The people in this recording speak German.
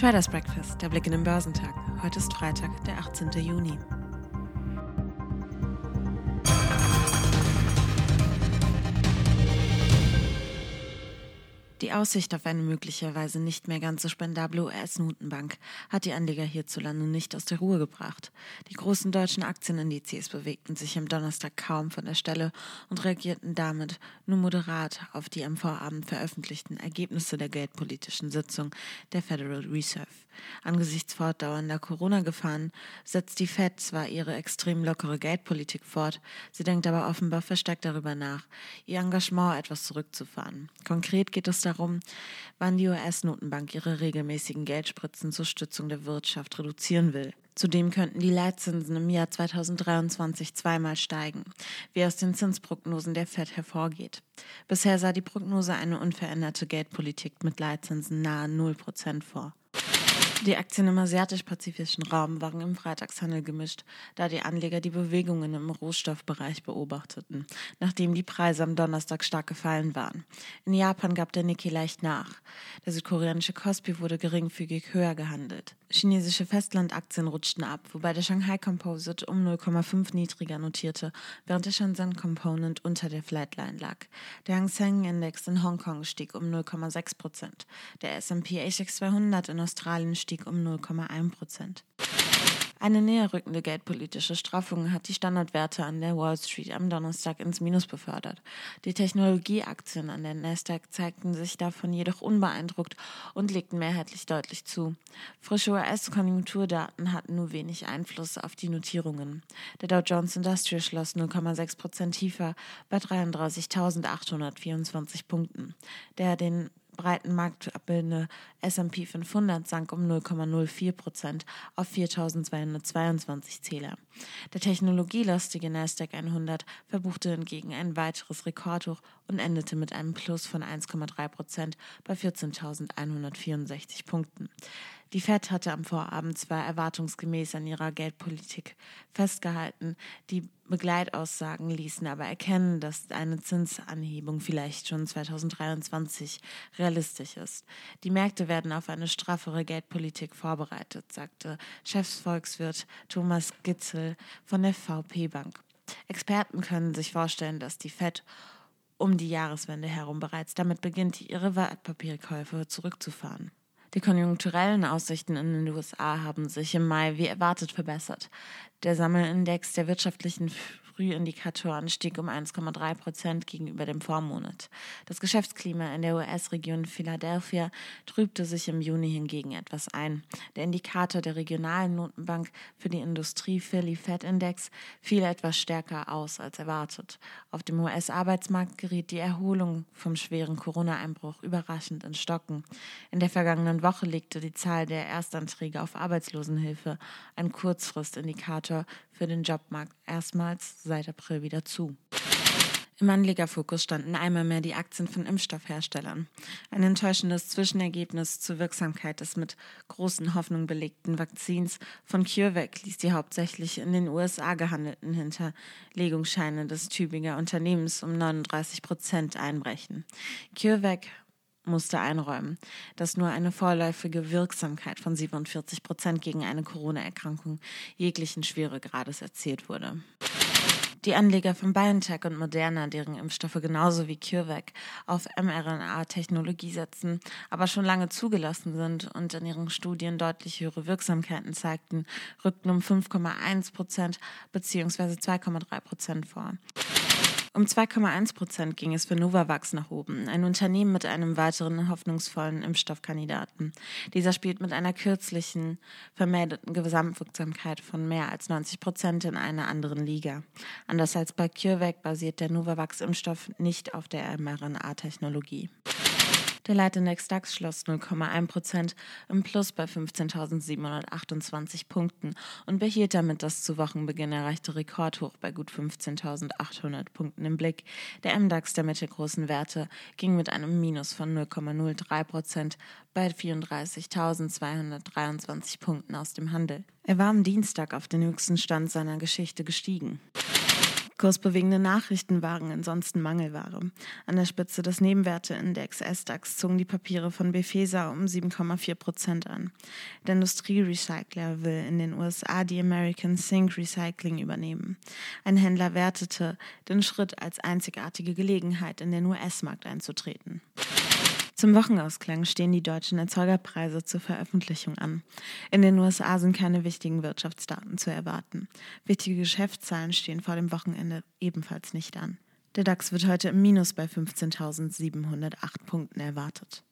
Traders Breakfast, der Blick in den Börsentag. Heute ist Freitag, der 18. Juni. Die Aussicht auf eine möglicherweise nicht mehr ganz so spendable US-Notenbank hat die Anleger hierzulande nicht aus der Ruhe gebracht. Die großen deutschen Aktienindizes bewegten sich am Donnerstag kaum von der Stelle und reagierten damit nur moderat auf die am Vorabend veröffentlichten Ergebnisse der geldpolitischen Sitzung der Federal Reserve. Angesichts fortdauernder Corona-Gefahren setzt die Fed zwar ihre extrem lockere Geldpolitik fort, sie denkt aber offenbar verstärkt darüber nach, ihr Engagement etwas zurückzufahren. Konkret geht es darum, wann die US-Notenbank ihre regelmäßigen Geldspritzen zur Stützung der Wirtschaft reduzieren will. Zudem könnten die Leitzinsen im Jahr 2023 zweimal steigen, wie aus den Zinsprognosen der Fed hervorgeht. Bisher sah die Prognose eine unveränderte Geldpolitik mit Leitzinsen nahe 0% vor. Die Aktien im asiatisch-pazifischen Raum waren im Freitagshandel gemischt, da die Anleger die Bewegungen im Rohstoffbereich beobachteten, nachdem die Preise am Donnerstag stark gefallen waren. In Japan gab der Nikkei leicht nach. Der südkoreanische Kospi wurde geringfügig höher gehandelt. Chinesische Festlandaktien rutschten ab, wobei der Shanghai Composite um 0,5 niedriger notierte, während der Shenzhen Component unter der Flatline lag. Der Hang Seng Index in Hongkong stieg um 0,6 Prozent. Der S&P ASX 200 in Australien stieg stieg um 0,1 Prozent. Eine näher rückende geldpolitische Straffung hat die Standardwerte an der Wall Street am Donnerstag ins Minus befördert. Die Technologieaktien an der Nasdaq zeigten sich davon jedoch unbeeindruckt und legten mehrheitlich deutlich zu. Frische US-Konjunkturdaten hatten nur wenig Einfluss auf die Notierungen. Der Dow Jones Industrial schloss 0,6 Prozent tiefer bei 33.824 Punkten. Der den breiten Markt abbildende S&P 500 sank um 0,04 Prozent auf 4.222 Zähler. Der technologielastige Nasdaq 100 verbuchte hingegen ein weiteres Rekordhoch und endete mit einem Plus von 1,3 Prozent bei 14.164 Punkten. Die Fed hatte am Vorabend zwar erwartungsgemäß an ihrer Geldpolitik festgehalten, die Begleitaussagen ließen aber erkennen, dass eine Zinsanhebung vielleicht schon 2023 realistisch ist. Die Märkte werden auf eine straffere Geldpolitik vorbereitet, sagte Chefsvolkswirt Thomas Gitzel von der VP Bank. Experten können sich vorstellen, dass die Fed um die Jahreswende herum bereits damit beginnt, ihre Wertpapierkäufe zurückzufahren. Die konjunkturellen Aussichten in den USA haben sich im Mai wie erwartet verbessert. Der Sammelindex der wirtschaftlichen Frühindikatoren stieg um 1,3 Prozent gegenüber dem Vormonat. Das Geschäftsklima in der US-Region Philadelphia trübte sich im Juni hingegen etwas ein. Der Indikator der regionalen Notenbank für die Industrie Philly Fed Index fiel etwas stärker aus als erwartet. Auf dem US-Arbeitsmarkt geriet die Erholung vom schweren Corona-Einbruch überraschend in Stocken. In der vergangenen Woche legte die Zahl der Erstanträge auf Arbeitslosenhilfe, ein Kurzfristindikator für den Jobmarkt, erstmals seit April wieder zu. Im Anlegerfokus standen einmal mehr die Aktien von Impfstoffherstellern. Ein enttäuschendes Zwischenergebnis zur Wirksamkeit des mit großen Hoffnungen belegten Vakzins von CureVac ließ die hauptsächlich in den USA gehandelten Hinterlegungsscheine des Tübinger Unternehmens um 39 Prozent einbrechen. CureVac musste einräumen, dass nur eine vorläufige Wirksamkeit von 47 Prozent gegen eine Corona-Erkrankung jeglichen Schweregrades erzielt wurde. Die Anleger von BioNTech und Moderna, deren Impfstoffe genauso wie CureVac auf mRNA-Technologie setzen, aber schon lange zugelassen sind und in ihren Studien deutlich höhere Wirksamkeiten zeigten, rückten um 5,1 Prozent bzw. 2,3 Prozent vor. Um 2,1 Prozent ging es für Novavax nach oben, ein Unternehmen mit einem weiteren hoffnungsvollen Impfstoffkandidaten. Dieser spielt mit einer kürzlichen vermeldeten Gesamtwirksamkeit von mehr als 90 Prozent in einer anderen Liga. Anders als bei CureVac basiert der Novavax-Impfstoff nicht auf der mRNA-Technologie. Der Leitindex DAX schloss 0,1 Prozent im Plus bei 15.728 Punkten und behielt damit das zu Wochenbeginn erreichte Rekordhoch bei gut 15.800 Punkten im Blick. Der MDAX der mittelgroßen Werte ging mit einem Minus von 0,03 Prozent bei 34.223 Punkten aus dem Handel. Er war am Dienstag auf den höchsten Stand seiner Geschichte gestiegen. Kursbewegende Nachrichten waren ansonsten Mangelware. An der Spitze des Nebenwerteindex SDAX zogen die Papiere von Befesa um 7,4 Prozent an. Der Industrierecycler will in den USA die American Zinc Recycling übernehmen. Ein Händler wertete den Schritt als einzigartige Gelegenheit, in den US-Markt einzutreten. Zum Wochenausklang stehen die deutschen Erzeugerpreise zur Veröffentlichung an. In den USA sind keine wichtigen Wirtschaftsdaten zu erwarten. Wichtige Geschäftszahlen stehen vor dem Wochenende ebenfalls nicht an. Der DAX wird heute im Minus bei 15.708 Punkten erwartet.